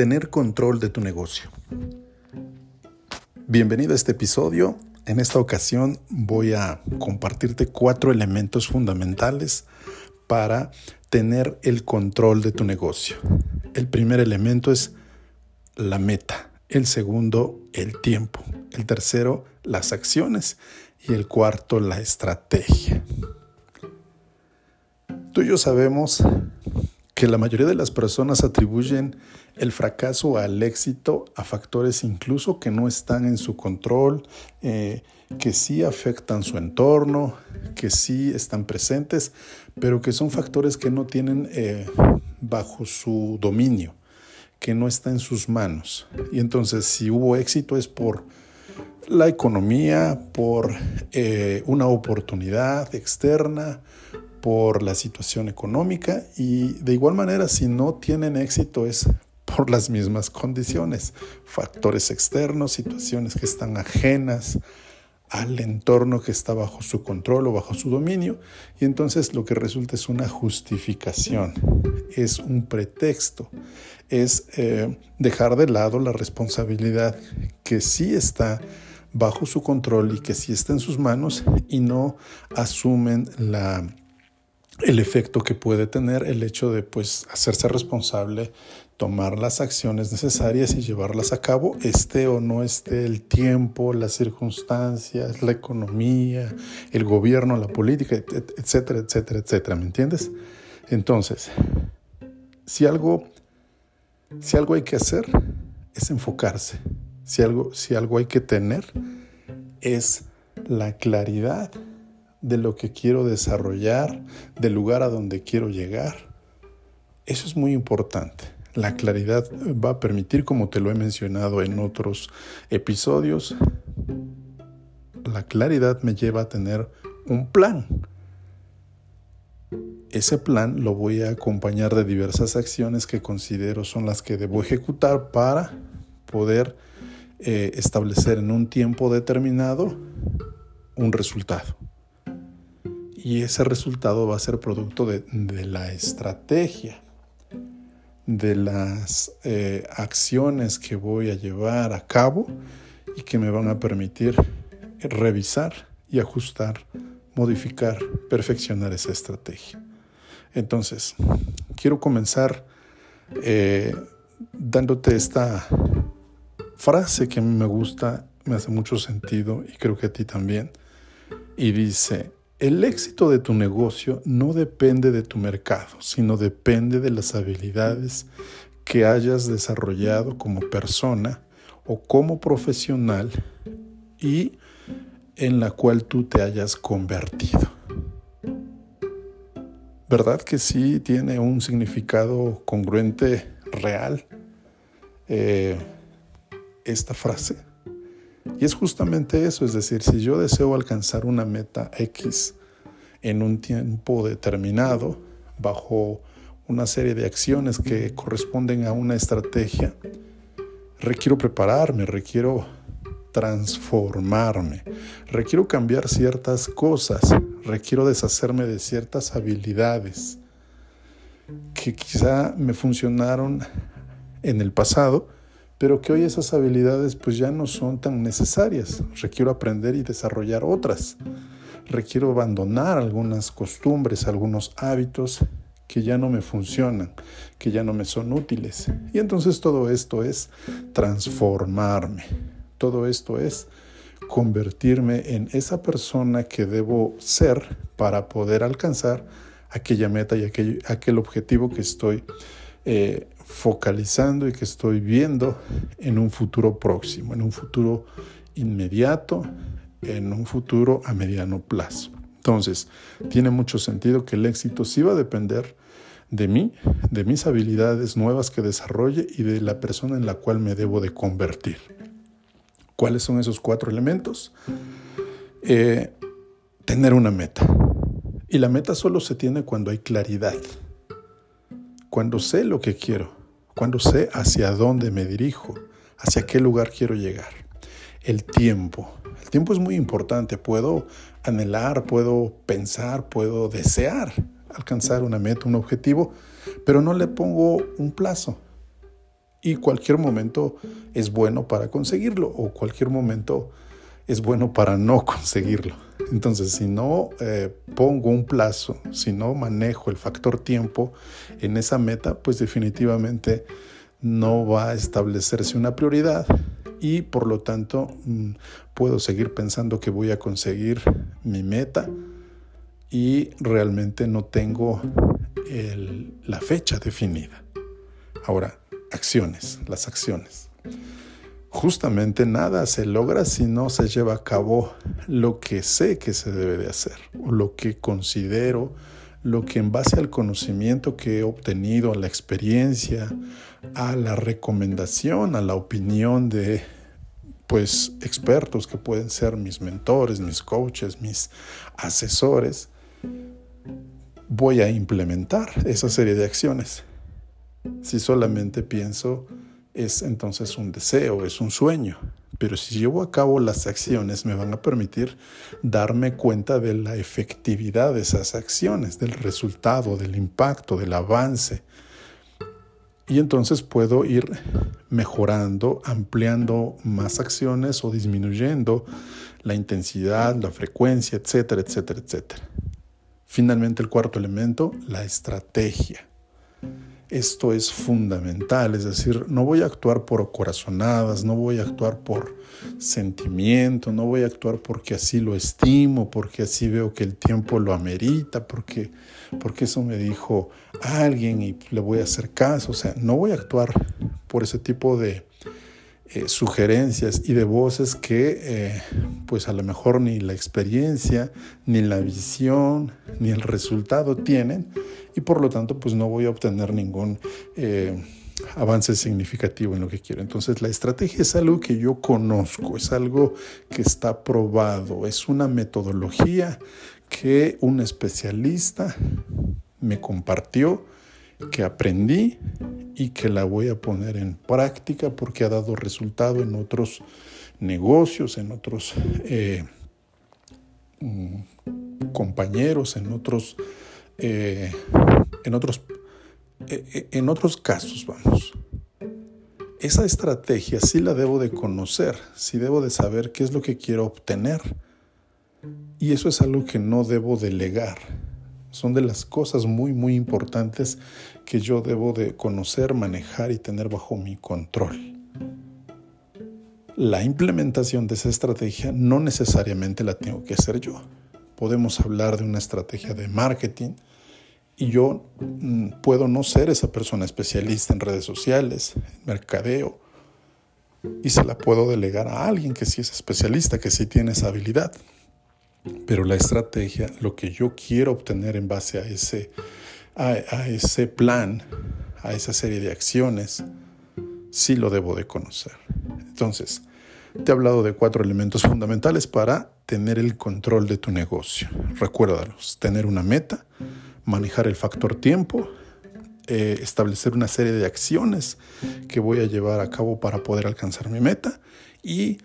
tener control de tu negocio. Bienvenido a este episodio. En esta ocasión voy a compartirte cuatro elementos fundamentales para tener el control de tu negocio. El primer elemento es la meta. El segundo, el tiempo. El tercero, las acciones. Y el cuarto, la estrategia. Tú y yo sabemos que la mayoría de las personas atribuyen el fracaso al éxito a factores incluso que no están en su control, eh, que sí afectan su entorno, que sí están presentes, pero que son factores que no tienen eh, bajo su dominio, que no está en sus manos. Y entonces si hubo éxito es por la economía, por eh, una oportunidad externa, por la situación económica y de igual manera si no tienen éxito es por las mismas condiciones, factores externos, situaciones que están ajenas al entorno que está bajo su control o bajo su dominio. Y entonces lo que resulta es una justificación, es un pretexto, es eh, dejar de lado la responsabilidad que sí está bajo su control y que sí está en sus manos y no asumen la el efecto que puede tener el hecho de pues hacerse responsable, tomar las acciones necesarias y llevarlas a cabo, esté o no esté el tiempo, las circunstancias, la economía, el gobierno, la política, etcétera, etcétera, etcétera, ¿me entiendes? Entonces, si algo, si algo hay que hacer, es enfocarse. Si algo, si algo hay que tener, es la claridad de lo que quiero desarrollar, del lugar a donde quiero llegar. Eso es muy importante. La claridad va a permitir, como te lo he mencionado en otros episodios, la claridad me lleva a tener un plan. Ese plan lo voy a acompañar de diversas acciones que considero son las que debo ejecutar para poder eh, establecer en un tiempo determinado un resultado y ese resultado va a ser producto de, la estrategia, de las eh, acciones que voy a llevar a cabo y que me van a permitir revisar y ajustar, modificar, perfeccionar esa estrategia. Entonces, quiero comenzar eh, dándote esta frase que a mí me gusta, me hace mucho sentido y creo que a ti también. Y dice, el éxito de tu negocio no depende de tu mercado, sino depende de las habilidades que hayas desarrollado como persona o como profesional y en la cual tú te hayas convertido. ¿Verdad que sí tiene un significado congruente, real, eh, esta frase? Y es justamente eso, es decir, si yo deseo alcanzar una meta X en un tiempo determinado, bajo una serie de acciones que corresponden a una estrategia, requiero prepararme, requiero transformarme, requiero cambiar ciertas cosas, requiero deshacerme de ciertas habilidades que quizá me funcionaron en el pasado, pero que hoy esas habilidades pues ya no son tan necesarias. Requiero aprender y desarrollar otras. Requiero abandonar algunas costumbres, algunos hábitos que ya no me funcionan, que ya no me son útiles. Y entonces todo esto es transformarme. Todo esto es convertirme en esa persona que debo ser para poder alcanzar aquella meta y aquel, aquel objetivo que estoy eh, focalizando y que estoy viendo en un futuro próximo, en un futuro inmediato, en un futuro a mediano plazo. Entonces, tiene mucho sentido que el éxito sí va a depender de mí, de mis habilidades nuevas que desarrolle y de la persona en la cual me debo de convertir. ¿Cuáles son esos cuatro elementos? Eh, tener una meta. Y la meta solo se tiene cuando hay claridad, cuando sé lo que quiero, cuando sé hacia dónde me dirijo, hacia qué lugar quiero llegar. El tiempo. El tiempo es muy importante. Puedo anhelar, puedo pensar, puedo desear alcanzar una meta, un objetivo, pero no le pongo un plazo. Y cualquier momento es bueno para conseguirlo o cualquier momento es bueno para no conseguirlo. Entonces, si no eh, pongo un plazo, si no manejo el factor tiempo en esa meta, pues definitivamente no va a establecerse una prioridad y por lo tanto mm, puedo seguir pensando que voy a conseguir mi meta y realmente no tengo la fecha definida. Ahora, acciones, las acciones. Justamente nada se logra si no se lleva a cabo lo que sé que se debe de hacer, o lo que considero, lo que en base al conocimiento que he obtenido, a la experiencia, a la recomendación, a la opinión de pues expertos que pueden ser mis mentores, mis coaches, mis asesores, voy a implementar esa serie de acciones. Si solamente pienso, es entonces un deseo, es un sueño. Pero si llevo a cabo las acciones, me van a permitir darme cuenta de la efectividad de esas acciones, del resultado, del impacto, del avance. Y entonces puedo ir mejorando, ampliando más acciones o disminuyendo la intensidad, la frecuencia, etcétera, etcétera, etcétera. Finalmente, el cuarto elemento, la estrategia. Esto es fundamental, es decir, no voy a actuar por corazonadas, no voy a actuar por sentimiento, no voy a actuar porque así lo estimo, porque así veo que el tiempo lo amerita, porque, porque eso me dijo alguien y le voy a hacer caso, o sea, no voy a actuar por ese tipo de, eh, sugerencias y de voces que eh, pues a lo mejor ni la experiencia, ni la visión, ni el resultado tienen y por lo tanto pues no voy a obtener ningún eh, avance significativo en lo que quiero. Entonces la estrategia es algo que yo conozco, es algo que está probado, es una metodología que un especialista me compartió que aprendí y que la voy a poner en práctica porque ha dado resultado en otros negocios, en otros eh, mm, compañeros, en otros, eh, eh, en otros casos, vamos. Esa estrategia sí la debo de conocer, sí debo de saber qué es lo que quiero obtener. Y eso es algo que no debo delegar son de las cosas muy, muy importantes que yo debo de conocer, manejar y tener bajo mi control. La implementación de esa estrategia no necesariamente la tengo que hacer yo. Podemos hablar de una estrategia de marketing y yo mm, puedo no ser esa persona especialista en redes sociales, en mercadeo, y se la puedo delegar a alguien que sí es especialista, que sí tiene esa habilidad. Pero la estrategia, lo que yo quiero obtener en base a ese, a, ese plan, a esa serie de acciones, sí lo debo de conocer. Entonces, te he hablado de cuatro elementos fundamentales para tener el control de tu negocio. Recuérdalos, tener una meta, manejar el factor tiempo, eh, establecer una serie de acciones que voy a llevar a cabo para poder alcanzar mi meta y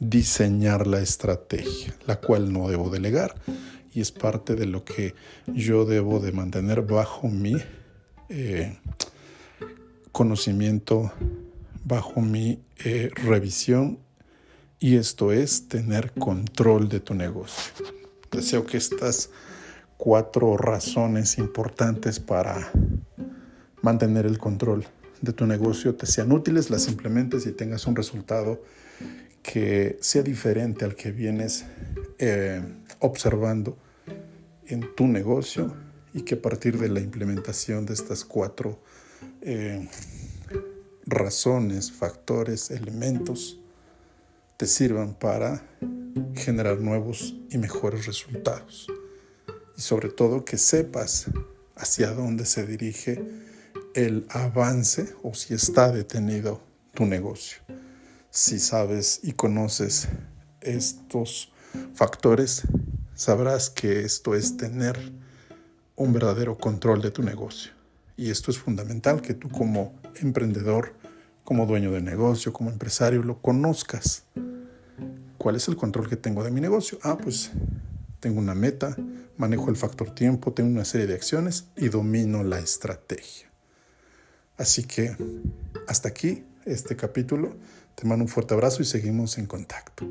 diseñar la estrategia, la cual no debo delegar y es parte de lo que yo debo de mantener bajo mi eh, conocimiento, bajo mi eh, revisión y esto es tener control de tu negocio. Deseo que estas cuatro razones importantes para mantener el control de tu negocio te sean útiles, las implementes y tengas un resultado que sea diferente al que vienes eh, observando en tu negocio y que a partir de la implementación de estas cuatro eh, razones, factores, elementos, te sirvan para generar nuevos y mejores resultados. Y sobre todo que sepas hacia dónde se dirige el avance o si está detenido tu negocio si sabes y conoces estos factores, sabrás que esto es tener un verdadero control de tu negocio. Y esto es fundamental que tú como emprendedor, como dueño de negocio, como empresario, lo conozcas. ¿Cuál es el control que tengo de mi negocio? Ah, pues tengo una meta, manejo el factor tiempo, tengo una serie de acciones y domino la estrategia. Así que hasta aquí este capítulo. Te mando un fuerte abrazo y seguimos en contacto.